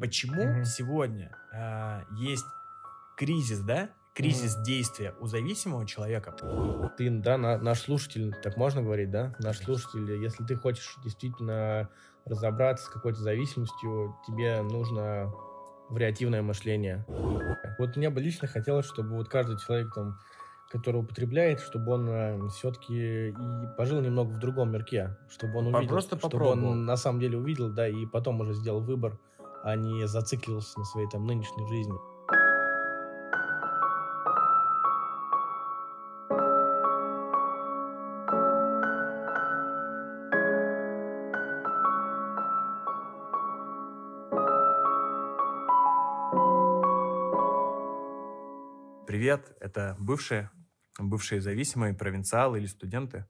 почему Мгм. сегодня э, есть кризис, да? Кризис Мгм. действия у зависимого человека. Ты, да, на- наш слушатель, так можно говорить, да? Наш слушатель, если ты хочешь действительно разобраться с какой-то зависимостью, тебе нужно вариативное мышление. Вот мне бы лично хотелось, чтобы вот каждый человек, там, который употребляет, чтобы он все-таки и пожил немного в другом мирке, чтобы он увидел, просто чтобы попробовал. он на самом деле увидел, да, и потом уже сделал выбор, а не зациклился на своей там нынешней жизни. Привет, это бывшие, бывшие зависимые, провинциалы или студенты.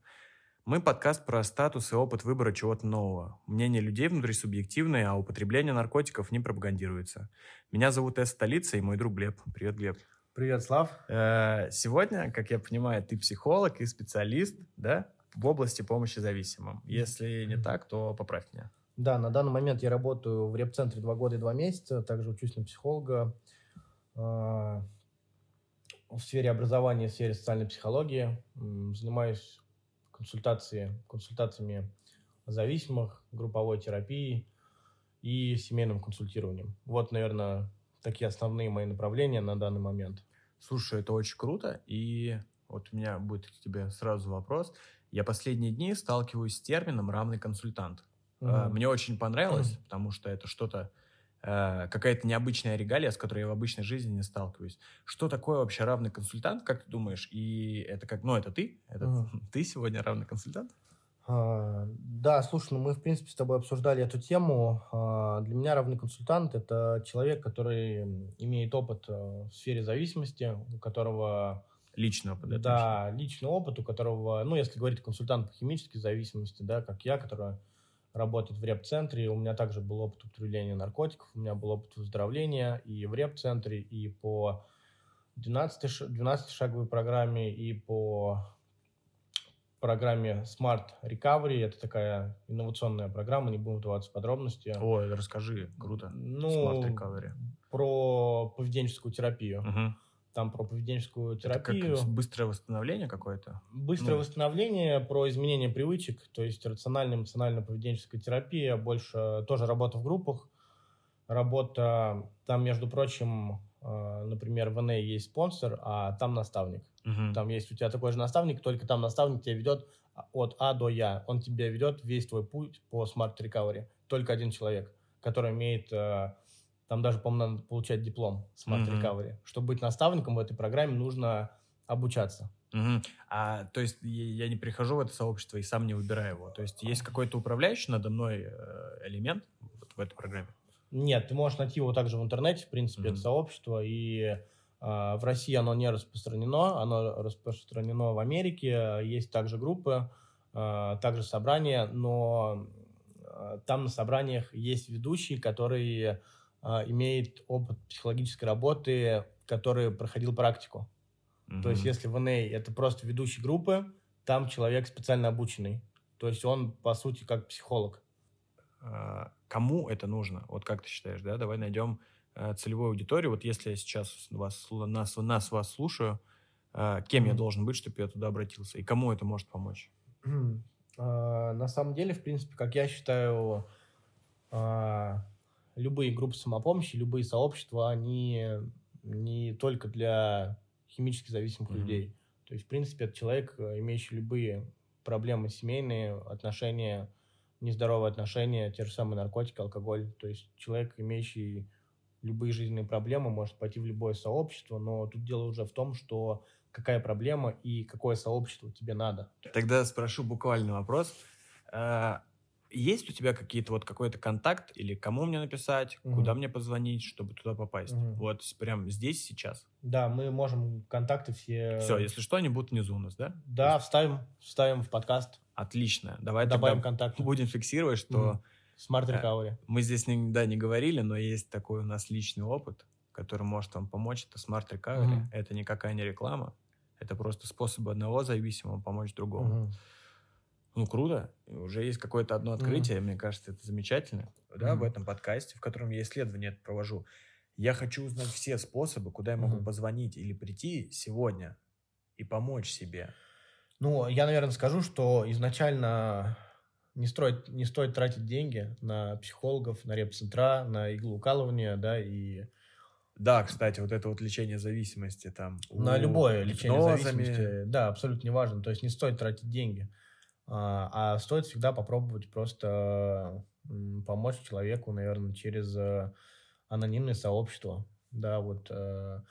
Мы подкаст про статус и опыт выбора чего-то нового. Мнение людей внутри субъективное, а употребление наркотиков не пропагандируется. Меня зовут Эс Столица и мой друг Глеб. Привет, Глеб. Привет, Слав. Э, Сегодня, как я понимаю, ты психолог и специалист, да, в области помощи зависимым. Если не так, то поправь меня. Да, на данный момент я работаю в реп-центре два года и два месяца, также учусь на психолога э, в сфере образования, в сфере социальной психологии, занимаюсь консультацией, консультациями зависимых, групповой терапией и семейным консультированием. Вот, наверное, такие основные мои направления на данный момент. Слушай, это очень круто. И вот у меня будет к тебе сразу вопрос. Я последние дни сталкиваюсь с термином «равный консультант». Мгм. Мне очень понравилось, потому что это что-то, какая-то необычная регалия, с которой я в обычной жизни не сталкиваюсь. Что такое вообще равный консультант, как ты думаешь? И это как, ну, это ты? Это Мгм. ты сегодня равный консультант? А, Да, слушай, ну мы, в принципе, с тобой обсуждали эту тему. А, Для меня равный консультант – это человек, который имеет опыт э, в сфере зависимости, у которого, Личный опыт, да? личный опыт, у которого, ну, если говорить консультант по химической зависимости, да, как я, который работает в реп-центре, у меня также был опыт употребления наркотиков, у меня был опыт выздоровления и в реп-центре, и по 12 12-шаговой программе, и по программе Smart Recovery. Это такая инновационная программа, не будем вдаваться в подробности. Ой, расскажи, круто. Ну, Smart Recovery. про поведенческую терапию. Мгм. Там про поведенческую Это как терапию. быстрое восстановление какое-то? Быстрое ну. восстановление, про изменение привычек, то есть рациональная эмоционально-поведенческая терапия, больше тоже работа в группах, работа, там, между прочим, э, например, в НА есть спонсор, а там наставник. Мгм. Там есть у тебя такой же наставник, только там наставник тебя ведет от А до Я. Он тебя ведет весь твой путь по Recovery. Только один человек, который имеет... э, Там даже, по-моему, надо получать диплом Smart. Recovery. Чтобы быть наставником в этой программе, нужно обучаться. Мгм. А, то есть я не прихожу в это сообщество и сам не выбираю его. То есть есть какой-то управляющий надо мной э, элемент вот в этой программе? Нет, ты можешь найти его также в интернете, в принципе, Мгм. это сообщество, и э, в России оно не распространено, оно распространено в Америке, есть также группы, э, также собрания, но э, там на собраниях есть ведущий, который э, имеет опыт психологической работы, который проходил практику. То есть, если в НА это просто ведущий группы, там человек специально обученный. То есть он, по сути, как психолог. А, Кому это нужно? Вот как ты считаешь, да? Давай найдем э, целевую аудиторию. Вот если я сейчас вас, нас, нас вас слушаю, э, кем я Мгм. должен быть, чтобы я туда обратился? И кому это может помочь? А, На самом деле, в принципе, как я считаю, а, любые группы самопомощи, любые сообщества, они не только для химически зависимых Мгм. людей. То есть, в принципе, это человек, э, имеющий любые проблемы семейные, отношения, нездоровые отношения, те же самые наркотики, алкоголь. То есть человек, имеющий любые жизненные проблемы, может пойти в любое сообщество, но тут дело уже в том, что какая проблема и какое сообщество тебе надо. Тогда спрошу буквальный вопрос. А, Есть у тебя какие-то вот какой-то контакт или кому мне написать, Мгм. куда мне позвонить, чтобы туда попасть? Мгм. Вот прям здесь сейчас. Да, мы можем контакты все... Все, если что, они будут внизу у нас, да? Да, вставим, вставим в подкаст, Отлично. Давай добавим тогда контакты. будем фиксировать, что Мгм. Smart Э, Recovery. мы здесь никогда не говорили, но есть такой у нас личный опыт, который может вам помочь. Это Smart Recovery. Мгм. Это никакая не реклама. Это просто способ одного зависимого помочь другому. Мгм. Ну, круто. Уже есть какое-то одно открытие, mm. мне кажется, это замечательно. Да, mm. в этом подкасте, в котором я исследование провожу. Я хочу узнать все способы, куда я могу mm. позвонить или прийти сегодня и помочь себе. Ну, я, наверное, скажу, что изначально не, строить, не стоит тратить деньги на психологов, на репцентра, на иглоукалывание, да, и... Да, кстати, вот это вот лечение зависимости там. На любое лечение зависимости, да, абсолютно неважно. То есть не стоит тратить деньги, а, а стоит всегда попробовать просто помочь человеку, наверное, через э, анонимное сообщество. Да, вот э,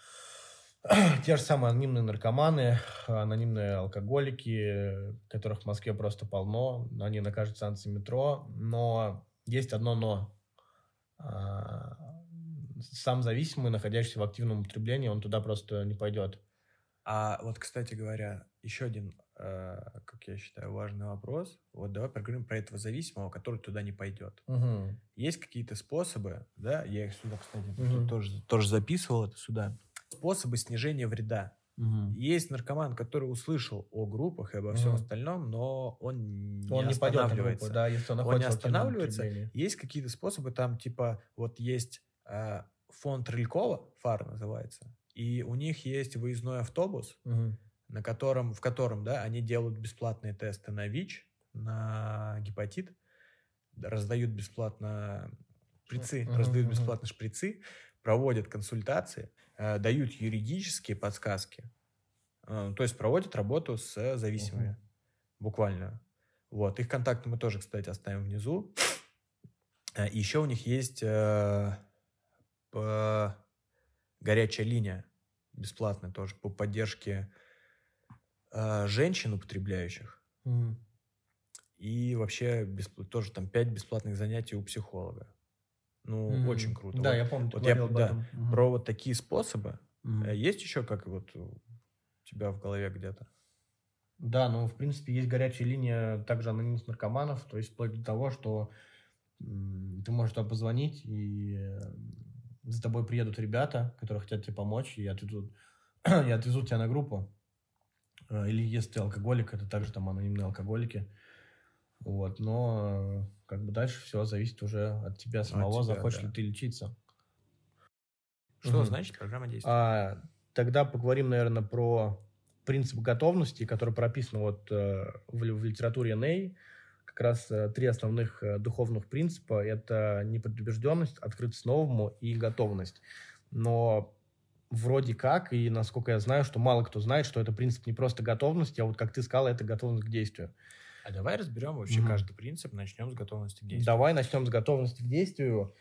те же самые анонимные наркоманы, анонимные алкоголики, которых в Москве просто полно, они на каждой станции метро, но есть одно но. А, сам зависимый, находящийся в активном употреблении, он туда просто не пойдет. А вот, кстати говоря, еще один, как я считаю, важный вопрос. Вот давай поговорим про этого зависимого, который туда не пойдет. Угу. Есть какие-то способы, да, я их сюда, кстати, угу. тоже, тоже записывал это сюда, способы снижения вреда. Угу. Есть наркоман, который услышал о группах и обо всем угу. остальном, но он не он не останавливается. Группу, да, если он, он не останавливается. Есть какие-то способы, там типа вот есть э, фонд Рылькова, ФАР называется, и у них есть выездной автобус, угу. На котором, в котором да, они делают бесплатные тесты на ВИЧ, на гепатит, раздают бесплатно шприцы, uh раздают бесплатно шприцы, проводят консультации, э, дают юридические подсказки, э, то есть проводят работу с зависимыми, uh буквально. Вот, их контакты мы тоже, кстати, оставим внизу. Э, еще у них есть э, по, горячая линия, бесплатная тоже, по поддержке женщин употребляющих. mm И вообще бесп... тоже там пять бесплатных занятий у психолога. Ну, mm-hmm. очень круто. Да, вот, я помню, ты вот я, об да, этом. Mm-hmm. Про вот такие способы. Mm-hmm. Есть еще как вот у тебя в голове где-то? Да, ну, в принципе, есть горячая линия также анонимных наркоманов, то есть вплоть до того, что ты можешь туда позвонить, и за тобой приедут ребята, которые хотят тебе помочь, и отвезут, и отвезут тебя на группу. Э, или если ты алкоголик, это также там анонимные алкоголики. Вот, но как бы дальше все зависит уже от тебя самого, от тебя, захочешь да. ли ты лечиться. Что угу. значит программа действий? А, тогда поговорим, наверное, про принцип готовности, который прописан вот э, в, в литературе Ней. Как раз э, три основных э, духовных принципа – это непредубежденность, открытость новому и готовность. Но вроде как, и насколько я знаю, что мало кто знает, что это принцип не просто готовности, а вот, как ты сказал, это готовность к действию. А давай разберем вообще mm-hmm. каждый принцип, начнем с готовности к действию. Давай начнем с готовности к действию.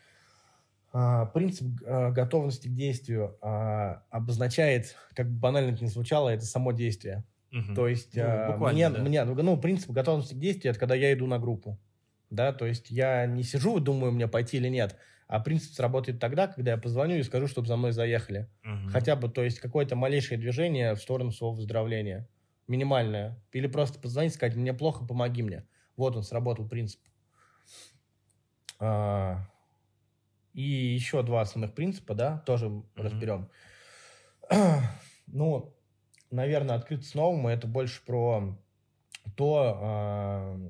А, принцип а, готовности к действию а, обозначает, как бы банально это ни звучало, это само действие. Угу. То есть ну, мне, да. мне, ну, принцип готовности к действию это когда я иду на группу. Да, то есть я не сижу и думаю, мне пойти или нет, а принцип сработает тогда, когда я позвоню и скажу, чтобы за мной заехали. Угу. Хотя бы, то есть какое-то малейшее движение в сторону своего выздоровления минимальная. Или просто позвонить, сказать, мне плохо, помоги мне. Вот он, сработал принцип. А, и еще два основных принципа, да, тоже mm-hmm. разберем. ну, наверное, открыться новому это больше про то... А...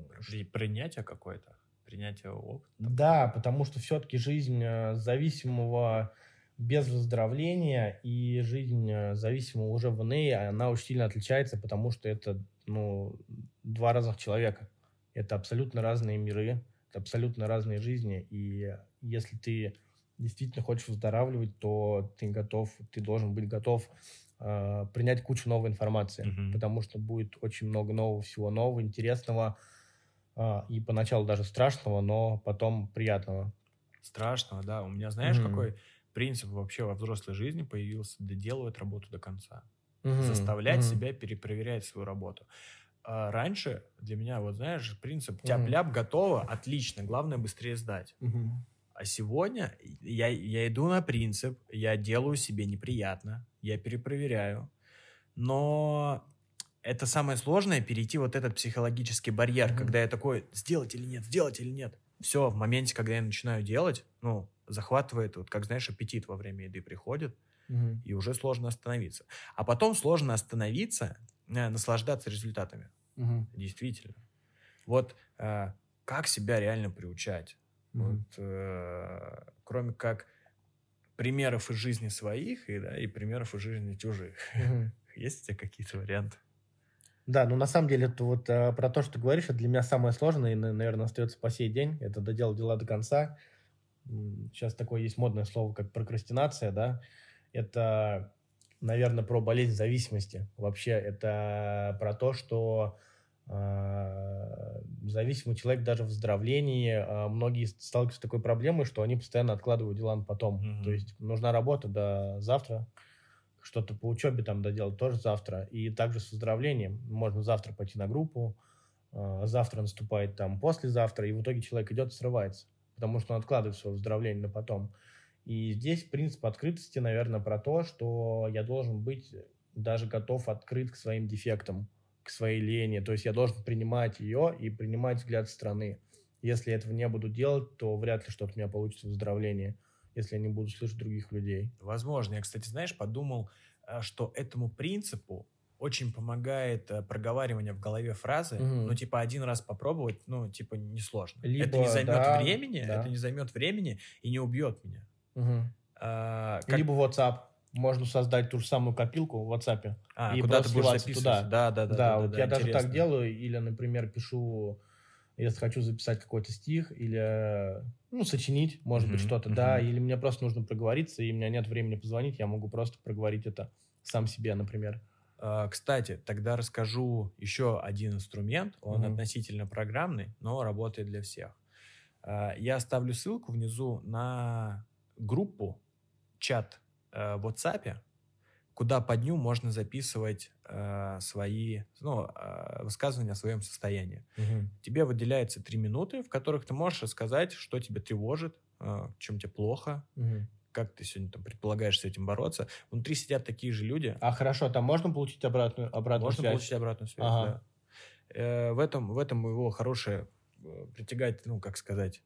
Принятие какое-то? Принятие опыта? Да, потому что все-таки жизнь э, зависимого без выздоровления, и жизнь э, зависимого уже в НЭИ, она очень сильно отличается, потому что это ну, два разных человека. Это абсолютно разные миры, это абсолютно разные жизни, и если ты действительно хочешь выздоравливать, то ты готов, ты должен быть готов э, принять кучу новой информации, mm-hmm. потому что будет очень много нового всего нового, интересного, э, и поначалу даже страшного, но потом приятного. Страшного, да. У меня, знаешь, mm-hmm. какой принцип вообще во взрослой жизни появился доделывать работу до конца. Угу, Заставлять угу. себя перепроверять свою работу. А раньше для меня, вот знаешь, принцип тяп-ляп готово, отлично, главное быстрее сдать. Угу. А сегодня я, я иду на принцип, я делаю себе неприятно, я перепроверяю. Но это самое сложное, перейти вот этот психологический барьер, mm когда я такой, сделать или нет, сделать или нет. Все, в моменте, когда я начинаю делать, ну, захватывает, вот как, знаешь, аппетит во время еды приходит, угу. и уже сложно остановиться. А потом сложно остановиться, э, наслаждаться результатами. Угу. Действительно. Вот э, как себя реально приучать? Мгм. Вот, э, кроме как примеров из жизни своих и, да, и примеров из жизни чужих. Мгм. Есть у тебя какие-то варианты? Да, ну на самом деле это вот э, про то, что ты говоришь, это для меня самое сложное и, на- наверное, остается по сей день. Это доделать дела до конца. Сейчас такое есть модное слово, как прокрастинация, да. Это, наверное, про болезнь зависимости. Вообще это про то, что э, зависимый человек даже в выздоровлении, э, многие сталкиваются с такой проблемой, что они постоянно откладывают дела на потом. Мгм. То есть нужна работа до завтра, что-то по учебе там доделать тоже завтра. И также с выздоровлением. Можно завтра пойти на группу, э, завтра наступает там послезавтра, и в итоге человек идет срывается, потому что он откладывает свое выздоровление на потом. И здесь принцип открытости, наверное, про то, что я должен быть даже готов открыт к своим дефектам, к своей лени. То есть я должен принимать ее и принимать взгляд страны. Если я этого не буду делать, то вряд ли что-то у меня получится в выздоровлении, если я не буду слышать других людей. Возможно. Я, кстати, знаешь, подумал, э, что этому принципу очень помогает э, проговаривание в голове фразы. Мгм. Ну, типа, один раз попробовать, ну, типа, несложно. это Либо, не займет да, времени, да. это не займет времени и не убьет меня. Мгм. А, как- Либо WhatsApp. Можно создать ту же самую копилку в WhatsApp. а, и куда ты будешь записываться? туда. Да, да, да. Да, вот я даже интересно. так делаю. Или, например, пишу, если хочу записать какой-то стих, или, ну, сочинить, может быть, Мгм, что-то, да. мгм. Или мне просто нужно проговориться, и у меня нет времени позвонить, я могу просто проговорить это сам себе, например. А, Кстати, тогда расскажу еще один инструмент. Он Мгм. относительно программный, но работает для всех. А, Я оставлю ссылку внизу на группу, чат э, в WhatsApp, куда по дню можно записывать э, свои ну, э, высказывания о своем состоянии. Тебе выделяется три минуты, в которых ты можешь рассказать, что тебя тревожит, э, чем тебе плохо, Мгм. как ты сегодня там предполагаешь с этим бороться. Внутри сидят такие же люди, А хорошо, там можно получить обратную, обратную можно связь? получить обратную связь, Ага. да. Э, в, этом, в этом его хорошая, э, притягать, ну, как сказать,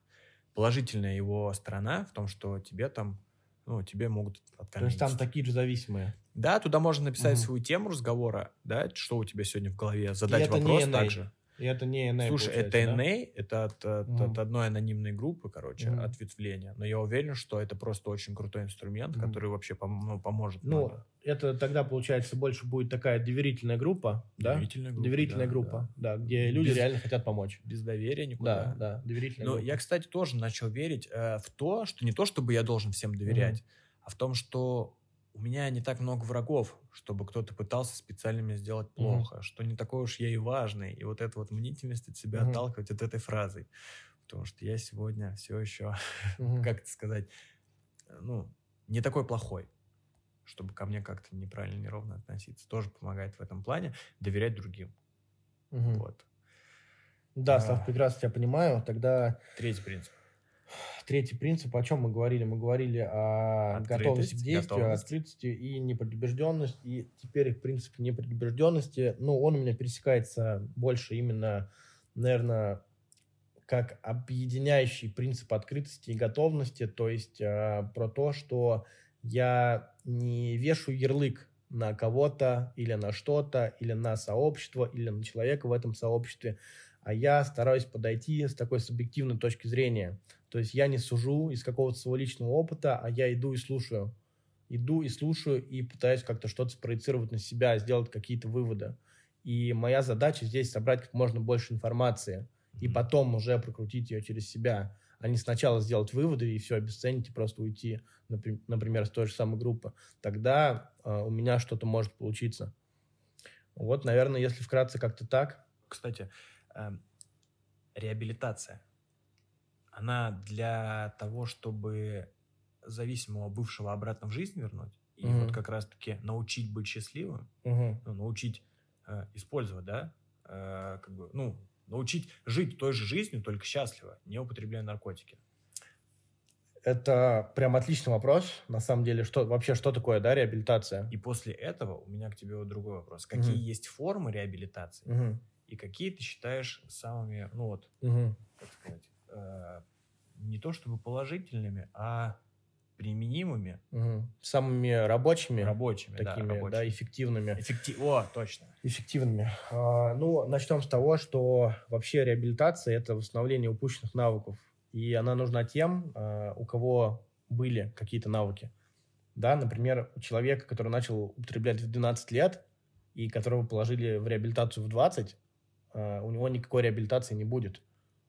положительная его сторона в том, что тебе там, ну, тебе могут То откормить. есть там такие же зависимые. Да, туда можно написать Мгм. свою тему разговора, да, что у тебя сегодня в голове, задать вопрос также. И это не NA, Слушай, это да? NA, это от, от- Мгм. от одной анонимной группы, короче, Мгм. ответвления. Но я уверен, что это просто очень крутой инструмент, Мгм. который вообще пом- ну, поможет. Ну, многим. это тогда, получается, больше будет такая доверительная группа, да? Доверительная группа, Доверительная да, группа, да, где люди Без- реально хотят помочь. без доверия никуда. Да, да, доверительная Но группа. я, кстати, тоже начал верить э, в то, что не то, чтобы я должен всем доверять, а в том, что у меня не так много врагов, чтобы кто-то пытался специально мне сделать плохо, что не такой уж я и важный. И вот эта вот мнительность от себя Мгм. отталкивать от этой фразой. Потому что я сегодня все еще, Мгм. как это сказать, ну, не такой плохой, чтобы ко мне как-то неправильно, неровно относиться. Тоже помогает в этом плане доверять другим. Мгм. Вот. Да, А. Слав, прекрасно тебя понимаю. Тогда Третий принцип. Третий принцип, о чем мы говорили? Мы говорили о Открытость, готовности к действию, готовность. открытости и непредубежденность. И теперь принцип непредубежденности, ну, он у меня пересекается больше именно, наверное, как объединяющий принцип открытости и готовности, то есть э, про то, что я не вешаю ярлык на кого-то или на что-то, или на сообщество, или на человека в этом сообществе, а я стараюсь подойти с такой субъективной точки зрения. То есть я не сужу из какого-то своего личного опыта, а я иду и слушаю. Иду и слушаю, и пытаюсь как-то что-то спроецировать на себя, сделать какие-то выводы. И моя задача здесь собрать как можно больше информации, и потом уже прокрутить ее через себя, а не сначала сделать выводы и все обесценить и просто уйти, напри- например, с той же самой группы. Тогда э, у меня что-то может получиться. Вот, наверное, если вкратце как-то так. Кстати, эм, реабилитация, она для того, чтобы зависимого бывшего обратно в жизнь вернуть, и Мгм. вот как раз-таки научить быть счастливым, Мгм. ну, научить э, использовать, да, э, как бы, ну, научить жить той же жизнью, только счастливо, не употребляя наркотики. Это прям отличный вопрос. На самом деле, что вообще что такое, да, реабилитация? И после этого у меня к тебе вот другой вопрос. Какие Мгм. есть формы реабилитации, Мгм. и какие ты считаешь самыми, ну вот, Мгм. как сказать, э, не то чтобы положительными, а применимыми. Угу. Самыми рабочими. Рабочими, такими, да, рабочими. да, эффективными. Эффектив... О, точно. Эффективными. А, ну, начнем с того, что вообще реабилитация – это восстановление упущенных навыков. И она нужна тем, а, у кого были какие-то навыки. Да, например, у человека, который начал употреблять в 12 лет, и которого положили в реабилитацию в 20, а, у него никакой реабилитации не будет.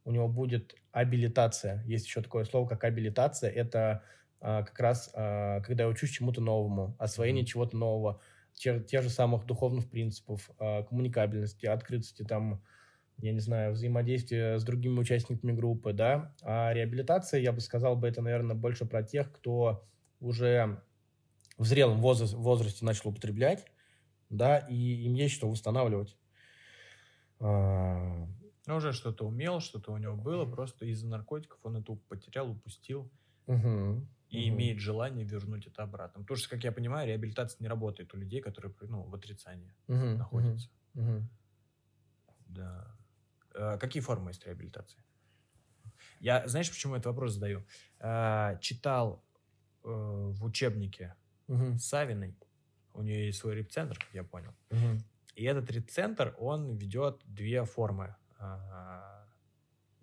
У него будет абилитация. Есть еще такое слово, как абилитация. Это а, как раз а, когда я учусь чему-то новому, освоение mm-hmm. чего-то нового, те, те же самых духовных принципов, а, коммуникабельности, открытости, там, я не знаю, взаимодействия с другими участниками группы, да. А реабилитация, я бы сказал бы, это, наверное, больше про тех, кто уже в зрелом возрасте, возрасте начал употреблять, да, и им есть что восстанавливать. Ну, уже что-то умел, что-то у него было, просто из-за наркотиков он это потерял, упустил. Угу и угу. имеет желание вернуть это обратно. Потому что, как я понимаю, реабилитация не работает у людей, которые ну, в отрицании угу. находятся. Угу. Да. А, какие формы есть реабилитации? Я, знаешь, почему этот вопрос задаю? А, читал э, в учебнике угу. Савиной, у нее есть свой репцентр, как я понял. Угу. И этот репцентр, он ведет две формы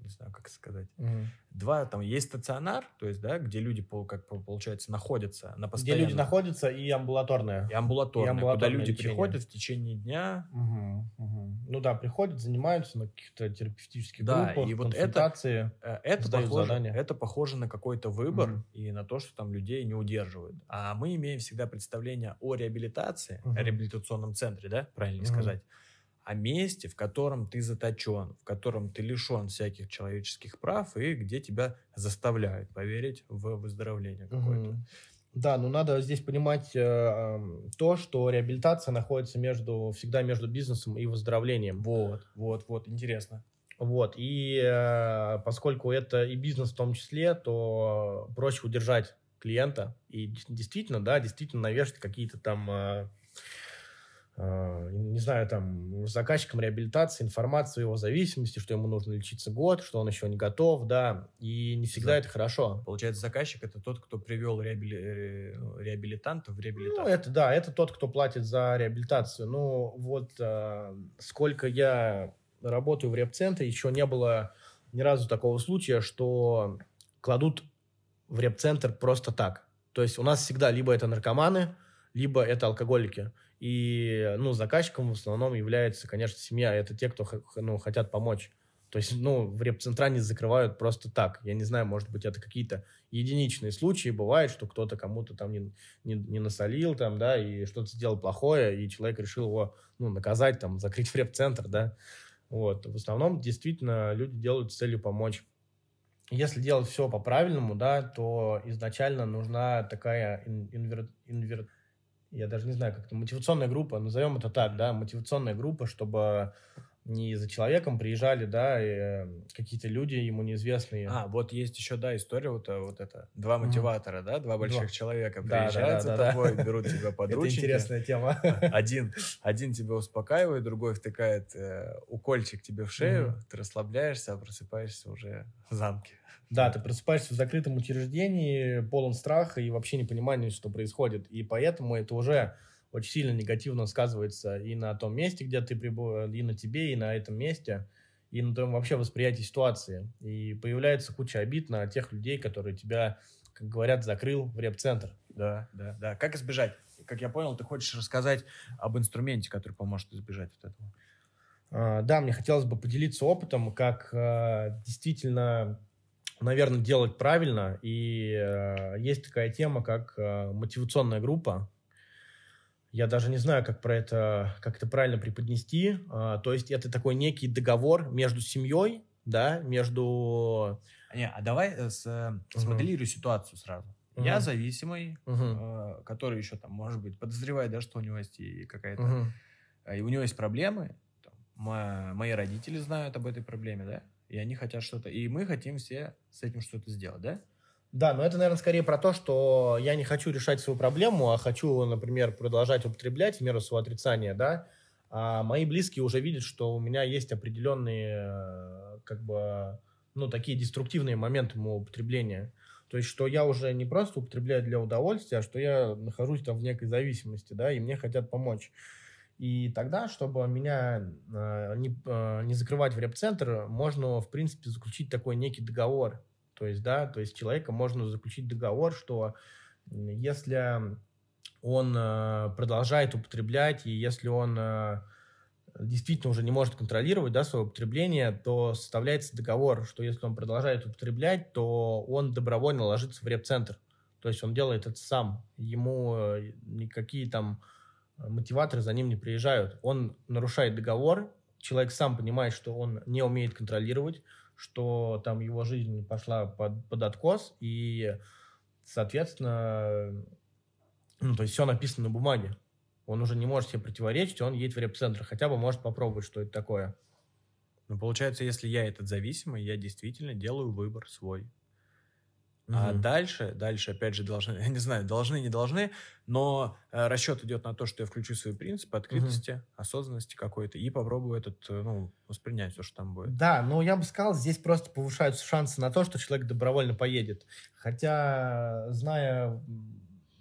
не знаю, как сказать. Угу. Два, там есть стационар, то есть, да, где люди, как получается, находятся на постоянном... Где люди находятся, и амбулаторная. И амбулаторная, и амбулаторное куда люди лечение. приходят в течение дня. Угу, угу. Ну да, приходят, занимаются на каких-то терапевтических да, группах, и вот это, э, это похоже, задания. это похоже на какой-то выбор угу. и на то, что там людей не удерживают. А мы имеем всегда представление о реабилитации, угу. о реабилитационном центре, да, правильно угу. сказать о месте, в котором ты заточен, в котором ты лишен всяких человеческих прав и где тебя заставляют поверить в выздоровление какое-то. Угу. Да, но надо здесь понимать э, то, что реабилитация находится между всегда между бизнесом и выздоровлением. Вот, вот, вот, интересно. Вот, и э, поскольку это и бизнес в том числе, то проще удержать клиента и действительно, да, действительно навешать какие-то там э, не знаю, там, заказчиком реабилитации информацию о его зависимости, что ему нужно лечиться год, что он еще не готов, да, и не всегда За... это хорошо. Получается, заказчик – это тот, кто привел реабили... Э, ну, реабилитанта в реабилитацию. Ну, это, да, это тот, кто платит за реабилитацию. Ну, вот а, сколько я работаю в реп-центре, еще не было ни разу такого случая, что кладут в реп-центр просто так. То есть у нас всегда либо это наркоманы, либо это алкоголики. И, ну, заказчиком в основном является, конечно, семья. Это те, кто, ну, хотят помочь. То есть, ну, в репцентра не закрывают просто так. Я не знаю, может быть, это какие-то единичные случаи. Бывает, что кто-то кому-то там не, не, не насолил, там, да, и что-то сделал плохое, и человек решил его, ну, наказать, там, закрыть в репцентр, да. Вот. В основном, действительно, люди делают с целью помочь. Если делать все по-правильному, да, то изначально нужна такая инвер, инвер, я даже не знаю, как это, мотивационная группа, назовем это так, да, мотивационная группа, чтобы не за человеком приезжали, да, э, какие-то люди ему неизвестные. А, вот есть еще, да, история вот, э, вот это. Два мотиватора, mm-hmm. да, два больших два. человека приезжают да, да, за тобой, да. берут тебя под. Это интересная тема. Один, один тебя успокаивает, другой втыкает э, укольчик тебе в шею, mm-hmm. ты расслабляешься, а просыпаешься уже в замке. Да, ты просыпаешься в закрытом учреждении, полон страха и вообще непонимания, что происходит. И поэтому это уже очень сильно негативно сказывается и на том месте, где ты прибыл, и на тебе, и на этом месте, и на том вообще восприятии ситуации. И появляется куча обид на тех людей, которые тебя, как говорят, закрыл в реп-центр. Да, да, да. Как избежать? Как я понял, ты хочешь рассказать об инструменте, который поможет избежать вот этого. А, да, мне хотелось бы поделиться опытом, как а, действительно наверное, делать правильно. И э, есть такая тема, как э, мотивационная группа. Я даже не знаю, как про это, как это правильно преподнести. Э, то есть это такой некий договор между семьей, да, между... Не, а давай э, с, э, смоделируй ситуацию сразу. Uh-huh. Я зависимый, uh-huh. э, который еще там, может быть, подозревает, да, что у него есть и какая-то... Uh-huh. И у него есть проблемы. Там, мои родители знают об этой проблеме, да? И они хотят что-то, и мы хотим все с этим что-то сделать, да? Да, но это, наверное, скорее про то, что я не хочу решать свою проблему, а хочу, например, продолжать употреблять в меру своего отрицания, да, а мои близкие уже видят, что у меня есть определенные, как бы, ну, такие деструктивные моменты моего употребления. То есть, что я уже не просто употребляю для удовольствия, а что я нахожусь там в некой зависимости, да, и мне хотят помочь. И тогда, чтобы меня э, не, э, не закрывать в реп-центр, можно, в принципе, заключить такой некий договор. То есть, да, то есть человека можно заключить договор, что если он э, продолжает употреблять, и если он действительно уже не может контролировать да, свое употребление, то составляется договор, что если он продолжает употреблять, то он добровольно ложится в реп-центр. То есть он делает это сам. Ему никакие там мотиваторы за ним не приезжают. Он нарушает договор, человек сам понимает, что он не умеет контролировать, что там его жизнь пошла под, под откос, и, соответственно, ну, то есть все написано на бумаге. Он уже не может себе противоречить, он едет в реп-центр, хотя бы может попробовать, что это такое. Ну, получается, если я этот зависимый, я действительно делаю выбор свой. Угу. А дальше, дальше, опять же, должны, я не знаю, должны, не должны, но э, расчет идет на то, что я включу свои принципы открытости, угу. осознанности какой-то и попробую этот, э, ну, воспринять все, что там будет. Да, но я бы сказал, здесь просто повышаются шансы на то, что человек добровольно поедет. Хотя, зная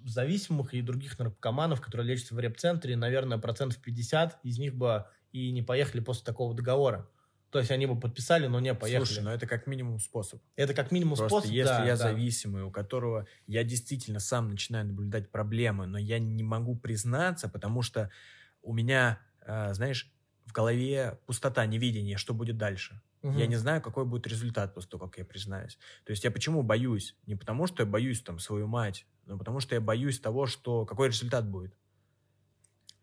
зависимых и других наркоманов, которые лечатся в реп-центре, наверное, процентов 50 из них бы и не поехали после такого договора. То есть они бы подписали, но не поехали. Слушай, но это как минимум способ. Это как минимум Просто способ, если да, я да. зависимый, у которого я действительно сам начинаю наблюдать проблемы, но я не могу признаться, потому что у меня, э, знаешь, в голове пустота, невидение, что будет дальше. Угу. Я не знаю, какой будет результат после того, как я признаюсь. То есть я почему боюсь? Не потому, что я боюсь там свою мать, но потому что я боюсь того, что какой результат будет.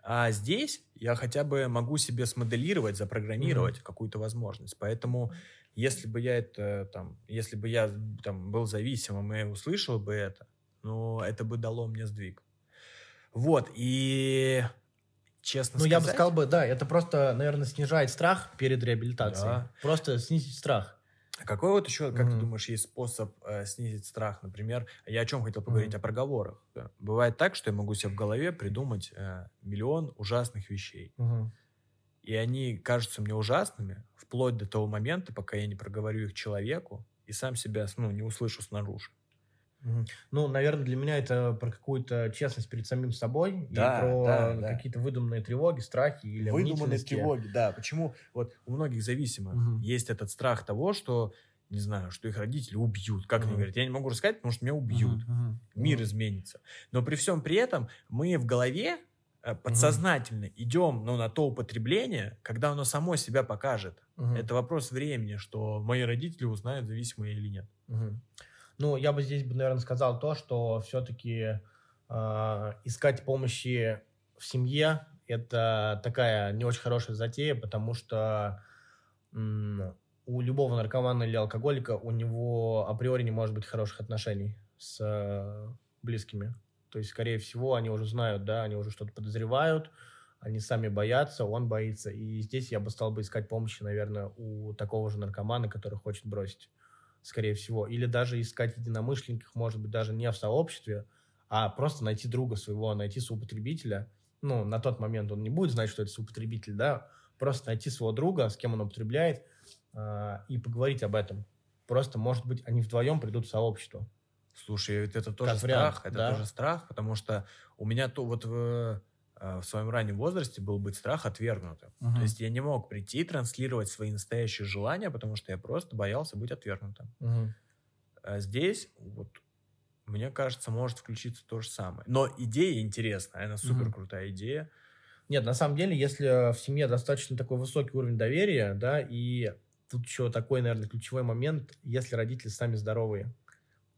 А здесь я хотя бы могу себе смоделировать, запрограммировать mm-hmm. какую-то возможность. Поэтому, если бы я это там, если бы я там был зависимым и услышал бы это, ну, это бы дало мне сдвиг. Вот, и честно ну, сказать... я бы сказал бы, да, это просто, наверное, снижает страх перед реабилитацией. Да. Просто снизить страх. А какой вот еще, как mm-hmm. ты думаешь, есть способ э, снизить страх? Например, я о чем хотел поговорить? Mm-hmm. О проговорах. Да. Бывает так, что я могу себе в голове придумать э, миллион ужасных вещей. Mm-hmm. И они кажутся мне ужасными вплоть до того момента, пока я не проговорю их человеку и сам себя ну, не услышу снаружи. Ну, наверное, для меня это про какую-то честность перед самим собой да, и про да, да. какие-то выдуманные тревоги, страхи или Выдуманные тревоги, да. Почему вот у многих зависимых угу. есть этот страх того, что не знаю, что их родители убьют. Как uh они говорят, я не могу рассказать, потому что меня убьют. Uh-huh. Мир uh изменится. Но при всем при этом мы в голове э, подсознательно uh идем ну, на то употребление, когда оно само себя покажет. uh Это вопрос времени, что мои родители узнают, зависимые или нет. uh ну, я бы здесь, наверное, сказал то, что все-таки э, искать помощи в семье – это такая не очень хорошая затея, потому что у любого наркомана или алкоголика у него априори не может быть хороших отношений с э, близкими. То есть, скорее всего, они уже знают, да, они уже что-то подозревают, они сами боятся, он боится. И здесь я бы стал бы искать помощи, наверное, у такого же наркомана, который хочет бросить скорее всего, или даже искать единомышленников, может быть, даже не в сообществе, а просто найти друга своего, найти соупотребителя. Ну, на тот момент он не будет знать, что это соупотребитель, да, просто найти своего друга, с кем он употребляет, э, и поговорить об этом. Просто, может быть, они вдвоем придут в сообщество. Слушай, это тоже как страх, вариант, это да? тоже страх, потому что у меня то вот в в своем раннем возрасте был быть страх отвергнутым. Uh-huh. То есть я не мог прийти и транслировать свои настоящие желания, потому что я просто боялся быть отвергнутым. Uh-huh. А здесь, вот, мне кажется, может включиться то же самое. Но идея интересная, она супер крутая идея. Нет, на самом деле, если в семье достаточно такой высокий уровень доверия, да, и тут еще такой, наверное, ключевой момент, если родители сами здоровые,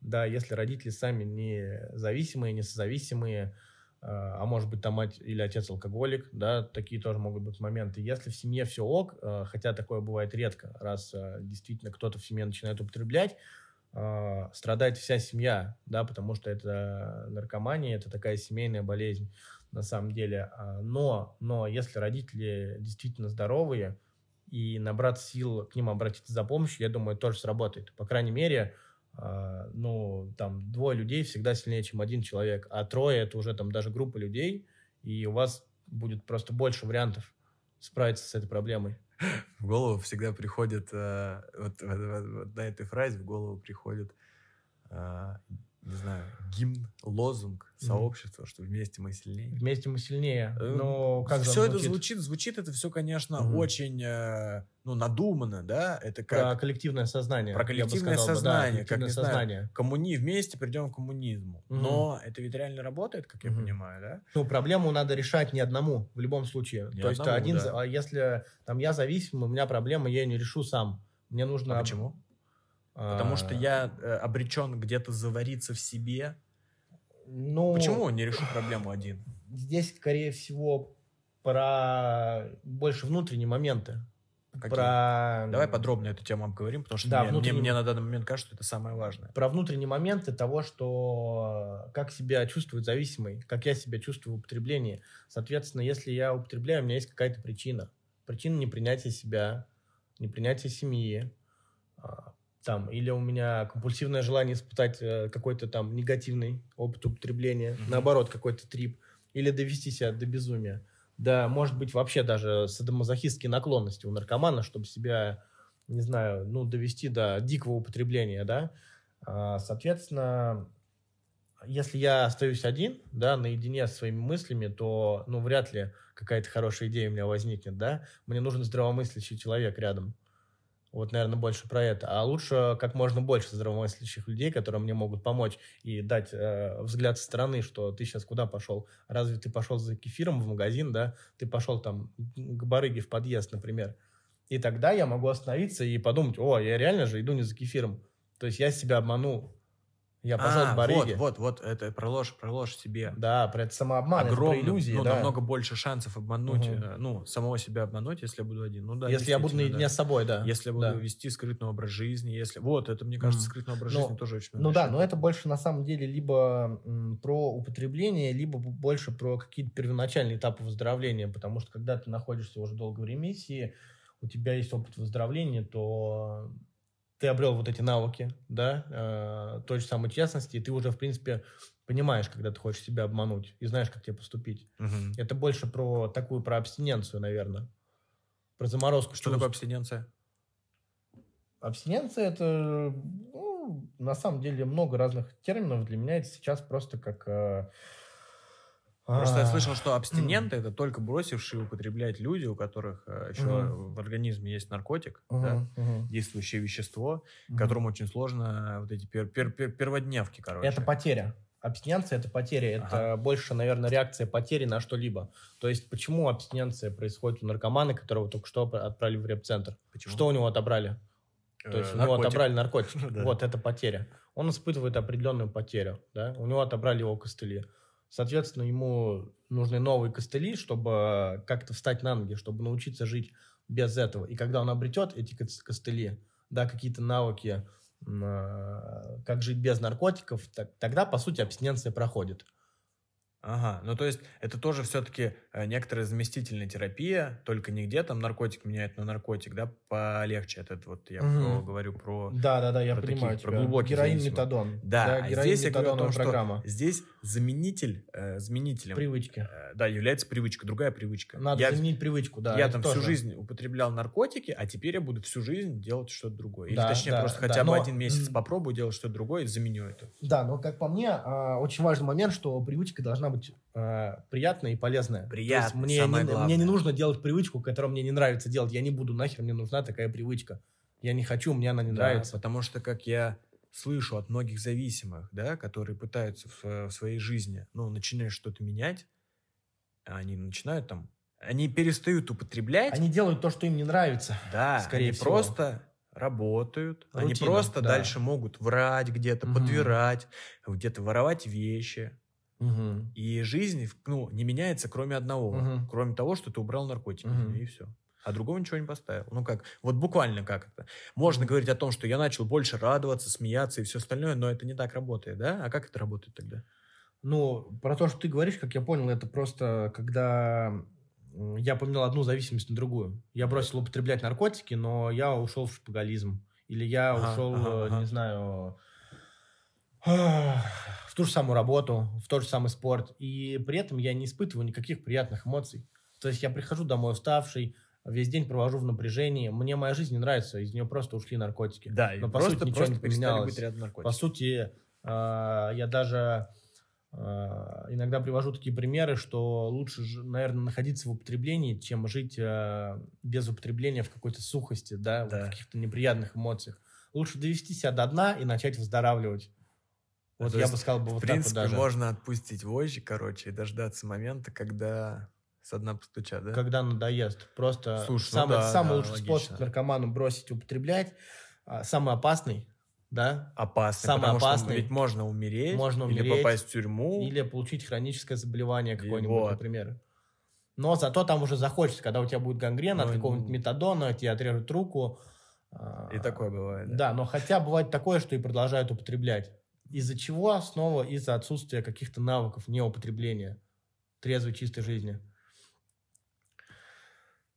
да, если родители сами не зависимые, не созависимые, а, а может быть там мать или отец алкоголик, да, такие тоже могут быть моменты. Если в семье все ок, а, хотя такое бывает редко, раз а, действительно кто-то в семье начинает употреблять, страдает вся семья, да, потому что это наркомания, это такая семейная болезнь на самом деле. Но, но если родители действительно здоровые и набрать сил к ним обратиться за помощью, я думаю, тоже сработает. По крайней мере, а, ну, там, двое людей всегда сильнее, чем один человек, а трое — это уже там даже группа людей, и у вас будет просто больше вариантов справиться с этой проблемой. В голову всегда приходит, э, вот, вот, вот, вот на этой фразе в голову приходит э, не знаю, гимн, лозунг сообщества, что вместе мы сильнее. Вместе мы сильнее. Э, Но как все это звучит? звучит, это все, конечно, Мгм. очень, э, ну, надуманно, да, это Про как коллективное сознание. Про коллективное сказал бы, да, сознание, как, коллективное не знаю, сознание. коммуни, вместе придем к коммунизму. Мгм. Но это ведь реально работает, как я понимаю, да? Ну, проблему надо решать не одному, в любом случае. Не То есть одному, один, да. а если там я зависим, у меня проблема, я ее не решу сам. Мне нужно... А почему? Потому что а, я э, обречен где-то завариться в себе. Ну, Почему не решу проблему один? Здесь, скорее всего, про больше внутренние моменты. Какие? Про... Давай подробно эту тему обговорим, потому что Да, мне, мне- внутренний- мне на данный момент кажется, что это самое важное. про внутренние моменты того, что как себя чувствует зависимый, как я себя чувствую в употреблении. Соответственно, если я употребляю, у меня есть какая-то причина. Причина непринятия себя, непринятия семьи, а, там, или у меня компульсивное желание испытать э, какой-то там негативный опыт употребления, Мгм. наоборот, какой-то трип, или довести себя до безумия. Да, может быть, вообще даже садомазохистские наклонности у наркомана, чтобы себя, не знаю, ну, довести до дикого употребления, да. А, Соответственно, если я остаюсь один, да, наедине с своими мыслями, то, ну, вряд ли какая-то хорошая идея у меня возникнет, да. Мне нужен здравомыслящий человек рядом. Вот, наверное, больше про это. А лучше как можно больше здравомыслящих людей, которые мне могут помочь и дать э, взгляд со стороны, что ты сейчас куда пошел? Разве ты пошел за кефиром в магазин, да? Ты пошел там к барыге в подъезд, например. И тогда я могу остановиться и подумать, о, я реально же иду не за кефиром. То есть я себя обманул. Я пошел А, к барыге. вот, вот, вот, это про ложь, про ложь себе. Да, про это самообман, Огромный, это про иллюзии, ну, да. намного больше шансов обмануть, э, ну, самого себя обмануть, если я буду один. Ну, да, Если я буду наедине да. с собой, да. Если я буду Да. вести скрытный образ жизни, если... Вот, это, мне кажется, скрытный образ Ну, жизни тоже очень Ну да, но это больше на самом деле либо м, про употребление, либо больше про какие-то первоначальные этапы выздоровления, потому что когда ты находишься уже долго в ремиссии, у тебя есть опыт выздоровления, то ты обрел вот эти навыки, да, э, той же самой честности, и ты уже, в принципе, понимаешь, когда ты хочешь себя обмануть, и знаешь, как тебе поступить. Мгм. Это больше про такую, про абстиненцию, наверное. Про заморозку Что такое чувств. абстиненция? Абстиненция это, ну, на самом деле, много разных терминов. Для меня это сейчас просто как... э, Просто я а, слышал, что абстиненты это только бросившие употреблять люди, у которых э, еще в организме есть наркотик, действующее вещество, которому очень сложно вот эти пер- пер- пер- перводневки, короче. Это потеря. Абстиненция это потеря. Это больше, наверное, реакция потери на что-либо. То есть, почему абстиненция происходит у наркомана, которого только что отпра- отправили в реп-центр? Что у него отобрали? То есть, Э, у него наркотик. отобрали наркотики. Да. Вот это потеря. Он испытывает определенную потерю. Да? У него отобрали его костыли. Соответственно, ему нужны новые костыли, чтобы как-то встать на ноги, чтобы научиться жить без этого. И когда он обретет эти кос- костыли, да, какие-то навыки, а, как жить без наркотиков, так- тогда, по сути, абстиненция проходит. Ага, ну то есть это тоже все-таки некоторая заместительная терапия, только не где там наркотик меняет на наркотик, да, полегче. Это вот я Мгм. про- говорю про... Да, да, да, я Про понимаю про тебя. глубоких Героин, зависимых. метадон. Да, а героин, здесь я говорю о том, что программа. здесь заменитель, э, заменителем, Привычки. э, да, является привычка, другая привычка. Надо я, заменить привычку, да. я там тоже. всю жизнь употреблял наркотики, а теперь я буду всю жизнь делать что-то другое. Или Да, точнее, да, просто да, хотя бы но- один месяц попробую делать что-то другое и заменю это. Да, но как по мне, а, очень важный момент, что привычка должна быть а, приятная и полезная. То есть мне, самое не, главное. мне не нужно делать привычку, которую мне не нравится делать. Я не буду, нахер мне нужна такая привычка. Я не хочу, мне она не Да, нравится. Потому что, как я слышу от многих зависимых, да, которые пытаются в, э, в своей жизни, ну, начинают что-то менять, они начинают там, они перестают употреблять, Они делают то, что им не нравится. да, скорее они всего. просто работают, они Рутина, просто да. дальше могут врать где-то, Мгм. подбирать, где-то воровать вещи. Мгм. И жизнь, ну, не меняется, кроме одного. Мгм. Кроме того, что ты убрал наркотики. Мгм. И все. А другого ничего не поставил. Ну как? Вот буквально как это. Можно говорить о том, что я начал больше радоваться, смеяться и все остальное, но это не так работает, да? А как это работает тогда? Ну, про то, что ты говоришь, как я понял, это просто когда я поменял одну зависимость на другую. Я бросил употреблять наркотики, но я ушел в шпагализм. Или я Ага, ушел, ага, э, ага. не знаю, в ту же самую работу, в тот же самый спорт. И при этом я не испытываю никаких приятных эмоций. То есть я прихожу домой уставший, весь день провожу в напряжении. Мне моя жизнь не нравится, из нее просто ушли наркотики. Да, Но по просто, сути ничего просто не поменялось. По сути, а, я даже а, иногда привожу такие примеры, что лучше, наверное, находиться в употреблении, чем жить а, без употребления в какой-то сухости, да, Да. в каких-то неприятных эмоциях. Лучше довести себя до дна и начать выздоравливать. А Вот то я есть, бы сказал бы В вот принципе, так вот даже. можно отпустить вожжи, короче, и дождаться момента, когда со дна постучат, да? Когда надоест. Просто Слушай, ну самый, да, самый да, лучший логично. способ наркоману бросить употреблять, а, самый опасный, да, Опасный, Самый потому опасный. что ведь можно умереть, Можно или умереть, попасть в тюрьму. или получить хроническое заболевание какое-нибудь, вот. например. Но зато там уже захочется, когда у тебя будет гангрена от Ну, какого-нибудь н- метадона, тебе отрежут руку. а, И такое бывает. Да. Да, но хотя бывает такое, что и продолжают употреблять. Из-за чего? Снова из-за отсутствия каких-то навыков неупотребления трезвой, чистой жизни.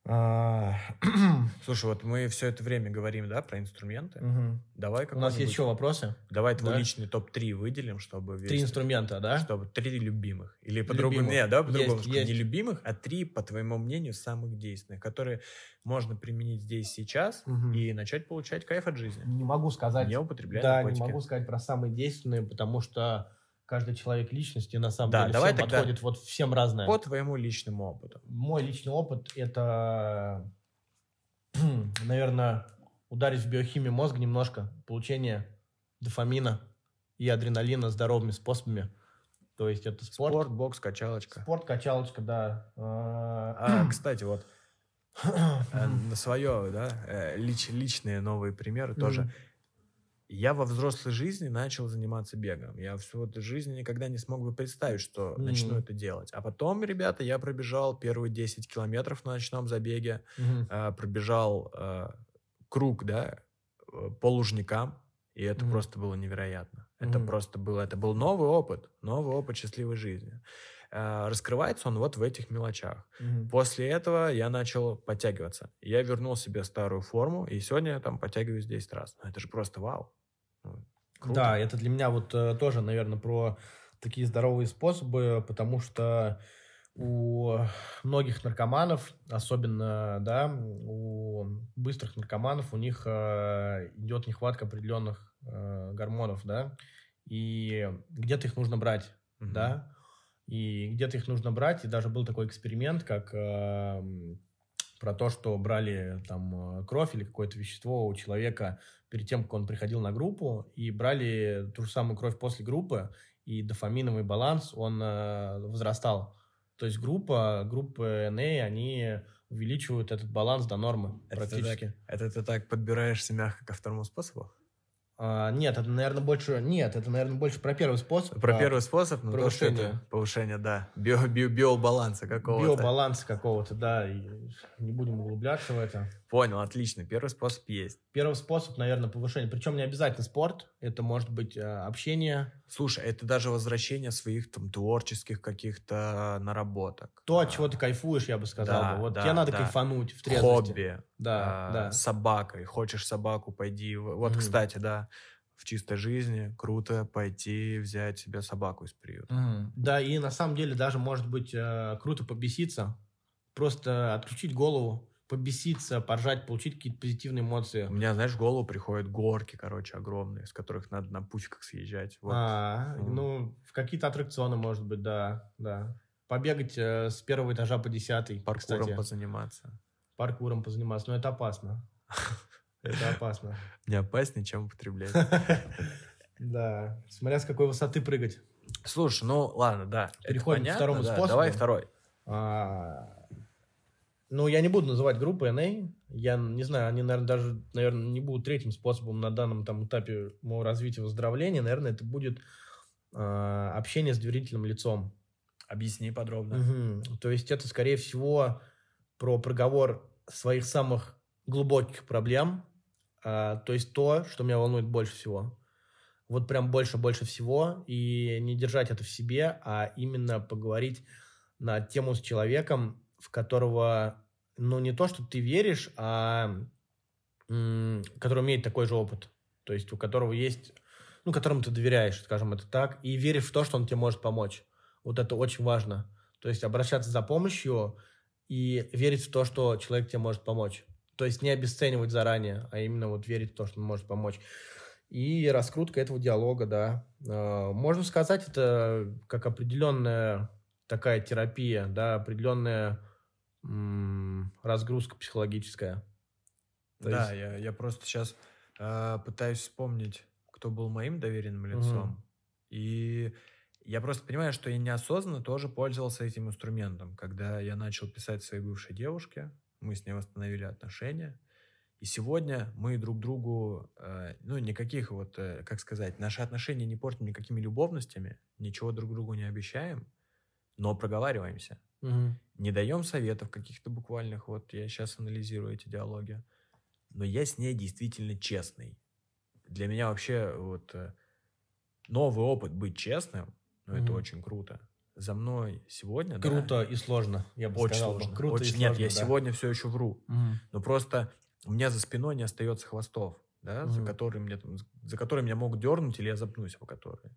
А, Слушай, вот мы все это время говорим, да, про инструменты. мгм. Давай У нас есть еще вопросы? Давай твой Да. личный топ-3 выделим, чтобы... Три весь- инструмента, да? Чтобы три любимых. Или по-другому. Нет, да, по-другому. Не любимых, а три, по твоему мнению, самых действенных, которые можно применить здесь сейчас Мгм. и начать получать кайф от жизни. Не могу сказать. Не употребляя Да, наркотики. не могу сказать про самые действенные, потому что каждый человек личности на самом Да, деле давай всем подходит вот всем разное. По твоему личному опыту. Мой личный опыт это, наверное, ударить в биохимию мозга немножко, получение дофамина и адреналина здоровыми способами. То есть это спорт, Спорт, бокс, качалочка. спорт, качалочка, да. А, А, кстати, вот э, на свое, да, э, лич- личные новые примеры тоже. Я во взрослой жизни начал заниматься бегом. Я всю эту жизнь никогда не смог бы представить, что Мгм. начну это делать. А потом, ребята, я пробежал первые 10 километров на ночном забеге, Мгм. э, пробежал э, круг, да, э, по лужникам, и это Мгм. просто было невероятно. Это Мгм. просто было, это был новый опыт, новый опыт счастливой жизни. Э, раскрывается он вот в этих мелочах. Мгм. После этого я начал подтягиваться. Я вернул себе старую форму, и сегодня я там подтягиваюсь 10 раз. Ну, это же просто вау. Круто. Да, это для меня вот э, тоже, наверное, про такие здоровые способы, потому что у многих наркоманов, особенно, да, у быстрых наркоманов, у них э, идет нехватка определенных э, гормонов, да, и где-то их нужно брать, Мгм. да, и где-то их нужно брать, и даже был такой эксперимент, как э, про то, что брали там кровь или какое-то вещество у человека перед тем, как он приходил на группу, и брали ту же самую кровь после группы, и дофаминовый баланс, он э, возрастал. То есть группа, группы НА, они увеличивают этот баланс до нормы Это ты практически. Это ты так подбираешься мягко ко второму способу? А, нет, это, наверное, больше... Нет, это, наверное, больше про первый способ. Про первый способ, ну то, что это повышение, да, био, био, биобаланса какого-то. Биобаланса какого-то, да, и не будем углубляться в это. Понял, отлично. Первый способ есть. Первый способ, наверное, повышение. Причем не обязательно спорт. Это может быть э, общение. Слушай, это даже возвращение своих там творческих каких-то наработок. То, А, от чего ты кайфуешь, я бы сказал. Да, бы. Вот да, тебе надо да. кайфануть в трезвости. Хобби. Да, а, да. С собакой. Хочешь собаку, пойди. Вот, Мгм. кстати, да, в чистой жизни круто пойти взять себе собаку из приюта. Да, и на самом деле даже может быть э, круто побеситься. Просто отключить голову, побеситься, поржать, получить какие-то позитивные эмоции. У меня, знаешь, в голову приходят горки, короче, огромные, с которых надо на пуфиках съезжать. Вот. А, Мгм. ну, в какие-то аттракционы, может быть, да, да. Побегать э, с первого этажа по десятый, Паркуром кстати. позаниматься. Паркуром позаниматься, но это опасно. Это опасно. Не опаснее, чем употреблять. Да, смотря с какой высоты прыгать. Слушай, ну ладно, да. Переходим к второму способу. Давай второй. Ну, я не буду называть группы NA. Я не знаю, они, наверное, даже, наверное, не будут третьим способом на данном там этапе моего развития выздоровления. Наверное, это будет а, общение с доверительным лицом. Объясни подробно. Мгм. То есть это, скорее всего, про проговор своих самых глубоких проблем. а, то есть то, что меня волнует больше всего. Вот прям больше-больше всего. И не держать это в себе, а именно поговорить на тему с человеком, в которого, ну, не то, что ты веришь, а который имеет такой же опыт. То есть у которого есть, ну, которому ты доверяешь, скажем это так, и веришь в то, что он тебе может помочь. Вот это очень важно. То есть обращаться за помощью и верить в то, что человек тебе может помочь. То есть не обесценивать заранее, а именно вот верить в то, что он может помочь. И раскрутка этого диалога, да. Э, можно сказать, это как определенная такая терапия, да, определенная разгрузка психологическая. То да, есть... я, я просто сейчас э, пытаюсь вспомнить, кто был моим доверенным лицом. Угу. И я просто понимаю, что я неосознанно тоже пользовался этим инструментом. Когда я начал писать своей бывшей девушке, мы с ней восстановили отношения. И сегодня мы друг другу, э, ну, никаких вот, э, как сказать, наши отношения не портим никакими любовностями, ничего друг другу не обещаем, но проговариваемся. Угу. Не даем советов каких-то буквальных, вот я сейчас анализирую эти диалоги. Но я с ней действительно честный. Для меня вообще вот э, новый опыт быть честным, ну, угу. это очень круто за мной сегодня. Круто да, и сложно, я бы очень сказал. Сложно. Круто очень, и Нет, я да. сегодня все еще вру. Угу. Но просто у меня за спиной не остается хвостов, да, угу. за, которые мне, за которые меня могут дернуть, или я запнусь по которые.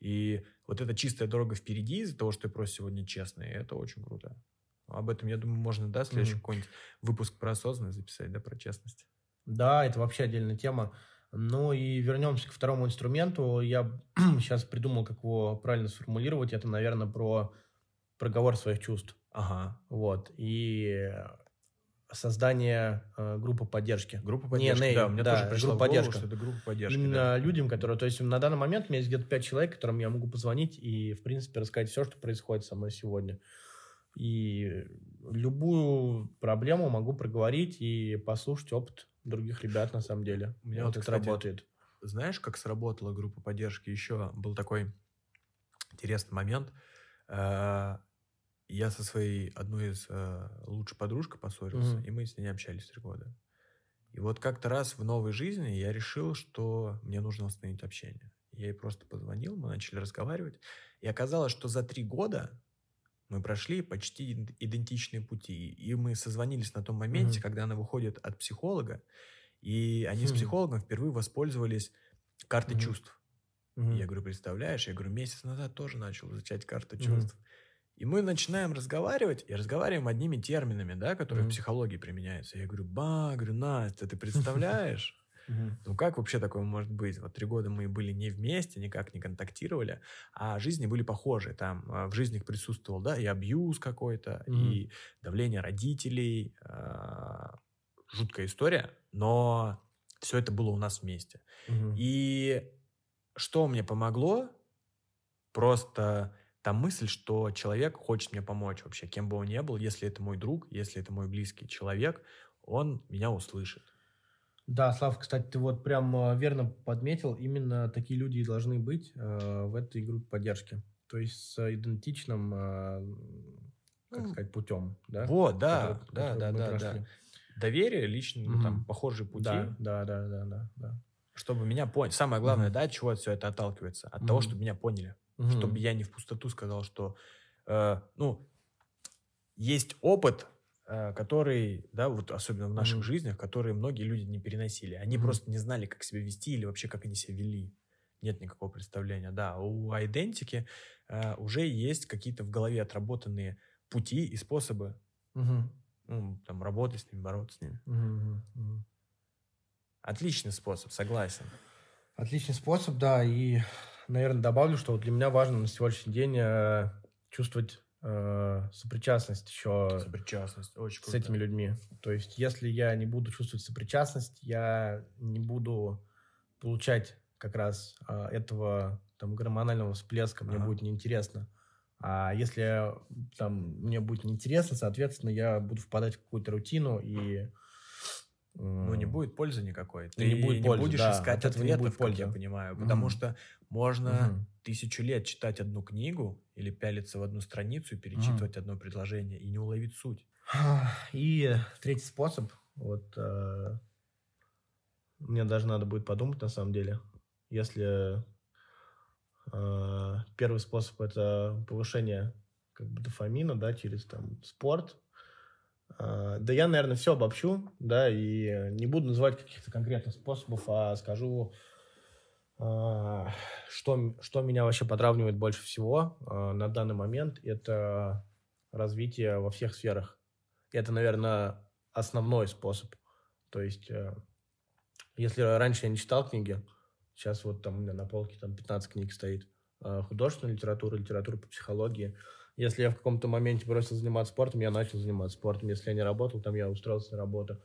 И вот эта чистая дорога впереди из-за того, что я просто сегодня честный, это очень круто. Об этом, я думаю, можно, да, следующий mm какой-нибудь выпуск про осознанность записать, да, про честность. Да, это вообще отдельная тема. Ну и вернемся к второму инструменту. Я сейчас придумал, как его правильно сформулировать. Это, наверное, про проговор своих чувств. Ага. Вот. И создание э, группы поддержки. Группа поддержки, Не, да, мне да, тоже пришло группа в голову, что это группа поддержки. Именно да. людям, которые... То есть на данный момент у меня есть где-то пять человек, которым я могу позвонить и, в принципе, рассказать все, что происходит со мной сегодня. И любую проблему могу проговорить и послушать опыт других ребят, на самом деле. У меня вот, вот это работает. Знаешь, как сработала группа поддержки? Еще был такой интересный момент. Я со своей одной из э, лучшей подружкой поссорился, mm-hmm. и мы с ней не общались три года. И вот как-то раз в новой жизни я решил, что мне нужно восстановить общение. Я ей просто позвонил, мы начали разговаривать. И оказалось, что за три года мы прошли почти идентичные пути. И мы созвонились на том моменте, mm-hmm. когда она выходит от психолога, и они mm-hmm. с хм. психологом впервые воспользовались картой mm-hmm. чувств. Mm-hmm. И я говорю, представляешь, я говорю, месяц назад тоже начал изучать карту mm-hmm. чувств. И мы начинаем разговаривать, и разговариваем одними терминами, да, которые mm-hmm. в психологии применяются. Я говорю, ба, говорю, Настя, ты представляешь? Ну как вообще такое может быть? Вот три года мы были не вместе, никак не контактировали, а жизни были похожи. Там а, в жизнях присутствовал, да, и абьюз какой-то, и давление родителей. А, жуткая история, но все это было у нас вместе. И что мне помогло? Просто та мысль, что человек хочет мне помочь вообще, кем бы он ни был, если это мой друг, если это мой близкий человек, он меня услышит. Да, Слав, кстати, ты вот прям э, верно подметил, именно такие люди и должны быть э, в этой группе поддержки. То есть с идентичным, э, как ну, сказать, путем, да? Вот, да, который, да, который да, да, да. Доверие, лично, mm-hmm. там, похожие пути. Да, да, да, да, да. да. Чтобы меня поняли. Самое главное, mm-hmm. да, от чего все это отталкивается? От mm-hmm. того, чтобы меня поняли. Mm-hmm. Чтобы я не в пустоту сказал, что, э, ну, есть опыт, Э, который, да, вот особенно в наших mm-hmm. жизнях, которые многие люди не переносили. Они mm-hmm. просто не знали, как себя вести или вообще как они себя вели. Нет никакого представления. Да, у идентики э, уже есть какие-то в голове отработанные пути и способы mm-hmm. ну, там, работать с ними, бороться с ними. Mm-hmm. Отличный способ, согласен. Отличный способ, да. И, наверное, добавлю, что для меня важно на сегодняшний день э, чувствовать э, сопричастность еще сопричастность. Очень с этими людьми. То есть, если я не буду чувствовать сопричастность, я не буду получать как раз э, этого там гормонального всплеска, мне ага. будет неинтересно. А если там мне будет неинтересно, соответственно, я буду впадать в какую-то рутину и ну, не будет пользы никакой. Ты не, будет не пользы, будешь да, искать от ответов, будет пользы. как я понимаю. Потому mm что можно mm тысячу лет читать одну книгу или пялиться в одну страницу и перечитывать mm одно предложение и не уловить суть. И третий способ, вот э, мне даже надо будет подумать на самом деле, если э, первый способ это повышение как бы дофамина, да, через там спорт, да я, наверное, все обобщу, да, и не буду называть каких-то конкретных способов, а скажу, а, что, что меня вообще подравнивает больше всего а, на данный момент, это развитие во всех сферах. Это, наверное, основной способ. То есть, э, если раньше я не читал книги, сейчас вот там у меня на полке там 15 книг стоит, э, художественная литература, литература по психологии. Если я в каком-то моменте бросил заниматься спортом, я начал заниматься спортом. Если я не работал, там я устроился на работу.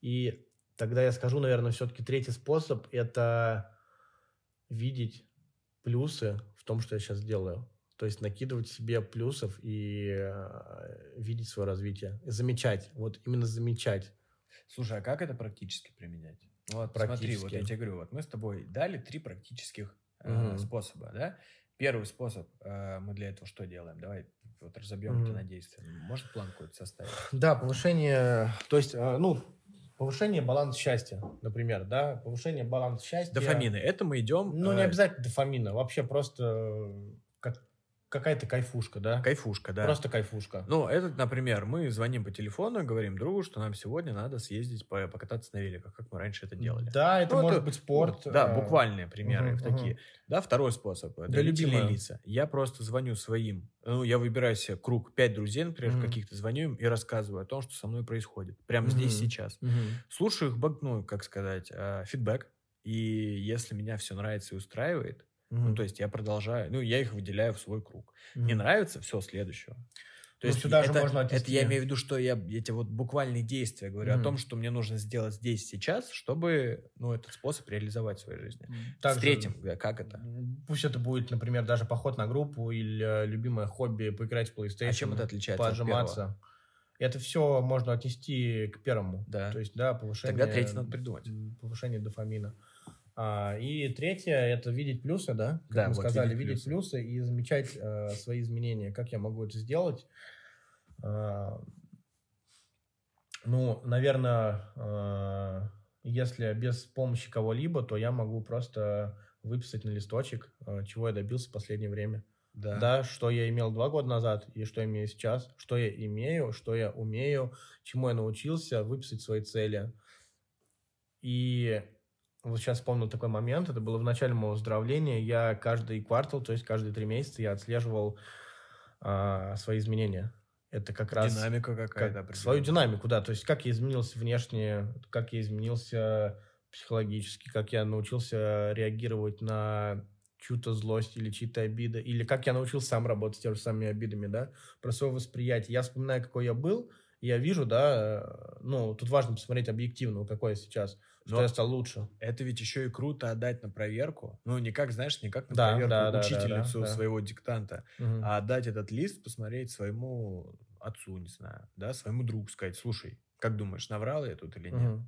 И тогда я скажу, наверное, все-таки третий способ – это видеть плюсы в том, что я сейчас делаю. То есть накидывать себе плюсов и э, видеть свое развитие. Замечать. Вот именно замечать. Слушай, а как это практически применять? Вот смотри, вот я тебе говорю, вот мы с тобой дали три практических э, угу. способа, да? Первый способ, э, мы для этого что делаем? Давай вот разобьем угу. это на действие. Может план какой-то составить? Да, повышение, то есть, э, ну, Повышение баланса счастья, например, да, повышение баланса счастья. Дофамины. Это мы идем. Ну, не э, обязательно дофамина, вообще просто какая-то кайфушка, да? Кайфушка, да. Просто кайфушка. Ну, это, например, мы звоним по телефону и говорим другу, что нам сегодня надо съездить по, покататься на великах, как мы раньше это делали. Да, это ну, может это, быть спорт. Да, э, буквальные примеры угу, такие. Угу. Да, второй способ. Да, любимые лица. Я просто звоню своим, ну, я выбираю себе круг пять друзей, например, угу. каких-то, звоню им и рассказываю о том, что со мной происходит. Прямо угу. здесь, сейчас. Угу. Слушаю их, ну, как сказать, э, фидбэк. И если меня все нравится и устраивает, Mm-hmm. Ну, то есть я продолжаю, ну, я их выделяю в свой круг. Mm-hmm. Не нравится, все, следующего. То ну, есть сюда это, же можно отнести. Это я имею в виду, что я эти вот буквальные действия говорю mm-hmm. о том, что мне нужно сделать здесь сейчас, чтобы ну этот способ реализовать в своей жизни. Также, С третьим, как это? Пусть это будет, например, даже поход на группу или э, любимое хобби поиграть в PlayStation. А чем это отличается? Пожиматься. От это все можно отнести к первому. Да. То есть, да, повышение. Тогда третий надо придумать. Повышение дофамина. А, и третье это видеть плюсы, да, как да, мы вот сказали, видеть плюсы. плюсы и замечать э, свои изменения. Как я могу это сделать? Э, ну, наверное, э, если без помощи кого-либо, то я могу просто выписать на листочек, э, чего я добился в последнее время. Да. да, что я имел два года назад и что я имею сейчас, что я имею, что я умею, чему я научился, выписать свои цели. И вот сейчас вспомнил такой момент, это было в начале моего выздоровления, я каждый квартал, то есть каждые три месяца я отслеживал а, свои изменения. Это как раз... Динамика какая-то. Как, свою динамику, да. То есть как я изменился внешне, как я изменился психологически, как я научился реагировать на чью-то злость или чьи-то обиды, или как я научился сам работать с теми же самыми обидами, да, про свое восприятие. Я вспоминаю, какой я был, я вижу, да, ну, тут важно посмотреть объективно, какой я сейчас, Но я стал лучше. Это ведь еще и круто отдать на проверку. Ну, не как, знаешь, не как на да, проверку да, учительницу да, да, своего диктанта, угу. а отдать этот лист, посмотреть своему отцу, не знаю, да, своему другу сказать, слушай, как думаешь, наврал я тут или нет? Угу.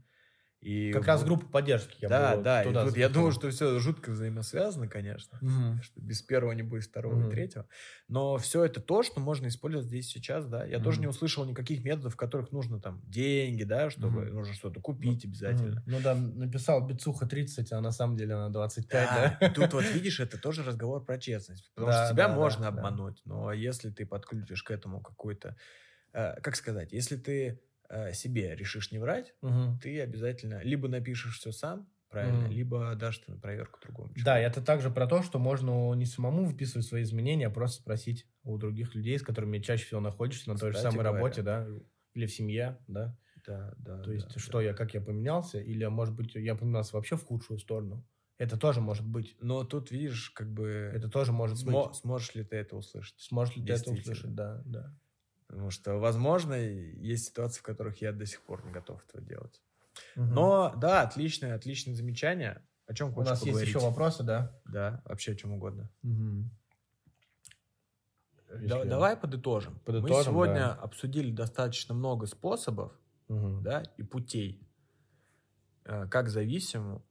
И как вот, раз группа поддержки. Я да, да. Туда и тут я думаю, что все жутко взаимосвязано, конечно. Угу. Что без первого не будет второго угу. и третьего. Но все это то, что можно использовать здесь сейчас, да. Я угу. тоже не услышал никаких методов, в которых нужно там деньги, да, чтобы угу. нужно что-то купить ну, обязательно. Ну да, написал Бицуха 30, а на самом деле она 25, да. да? Тут вот видишь, это тоже разговор про честность. Потому да, что тебя да, можно да, обмануть. Да. Но если ты подключишь к этому какой-то... Э, как сказать? Если ты э, себе решишь не врать, угу. ты обязательно либо напишешь все сам, правильно, угу. либо дашь ты на проверку другому. Человеку. Да, это также про то, что можно не самому выписывать свои изменения, а просто спросить у других людей, с которыми чаще всего находишься на Кстати той же самой говоря. работе, да, или в семье, да. Да, да. То есть, да, что да. я, как я поменялся, или, может быть, я поменялся вообще в худшую сторону. Это тоже может быть. Но тут, видишь, как бы... Это тоже может смо- быть. Сможешь ли ты это услышать? Сможешь ли ты это услышать, да, да. Потому что, возможно, есть ситуации, в которых я до сих пор не готов этого делать. Угу. Но, да, отличное, отличное замечание. О чем У нас поговорить? есть еще вопросы, да? Да, вообще о чем угодно. Угу. Да, давай подытожим. подытожим. Мы сегодня да. обсудили достаточно много способов угу. да, и путей, э, как зависимому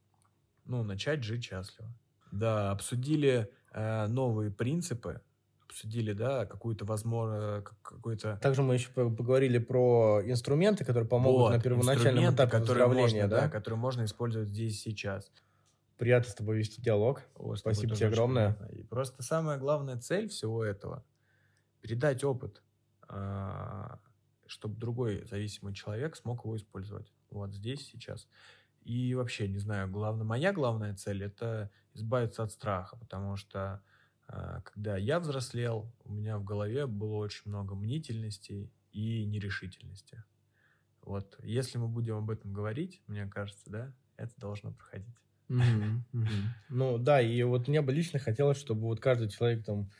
ну, начать жить счастливо. Да, обсудили э, новые принципы, обсудили, да, какую-то возможно, какой-то... Также мы еще поговорили про инструменты, которые помогут вот, на первоначальном этапе выздоровления, можно, да? да, которые можно использовать здесь и сейчас. Приятно с тобой вести диалог. О, Спасибо тебе огромное. И просто самая главная цель всего этого – передать опыт, а, чтобы другой зависимый человек смог его использовать. Вот здесь, сейчас. И вообще, не знаю, главное, моя главная цель – это избавиться от страха, потому что когда я взрослел, у меня в голове было очень много мнительности, и нерешительности. Вот, если мы будем об этом говорить, мне кажется, да, это должно проходить. Ну да, и вот мне бы лично хотелось, чтобы вот каждый человек там,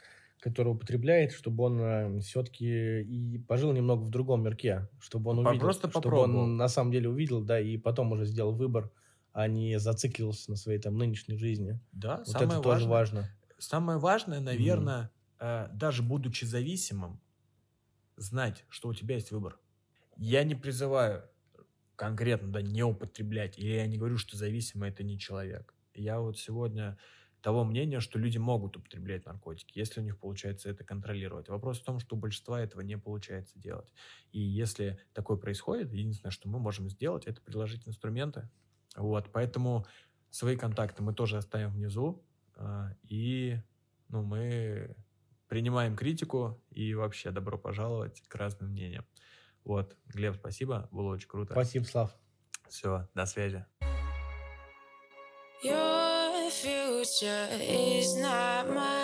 который употребляет, чтобы он э, все-таки и пожил немного в другом мирке, чтобы он увидел, Просто чтобы он на самом деле увидел, да, и потом уже сделал выбор, а не зациклился на своей там нынешней жизни. Да, вот самое это тоже важно. Самое важное, наверное, mm. даже будучи зависимым, знать, что у тебя есть выбор. Я не призываю конкретно да, не употреблять, или я не говорю, что зависимый это не человек. Я вот сегодня того мнения, что люди могут употреблять наркотики, если у них получается это контролировать. Вопрос в том, что у большинства этого не получается делать. И если такое происходит, единственное, что мы можем сделать, это предложить инструменты. Вот, поэтому свои контакты мы тоже оставим внизу, и ну, мы принимаем критику и вообще добро пожаловать к разным мнениям. Вот, Глеб, спасибо, было очень круто. Спасибо, Слав. Все, до связи. Your future is not mine.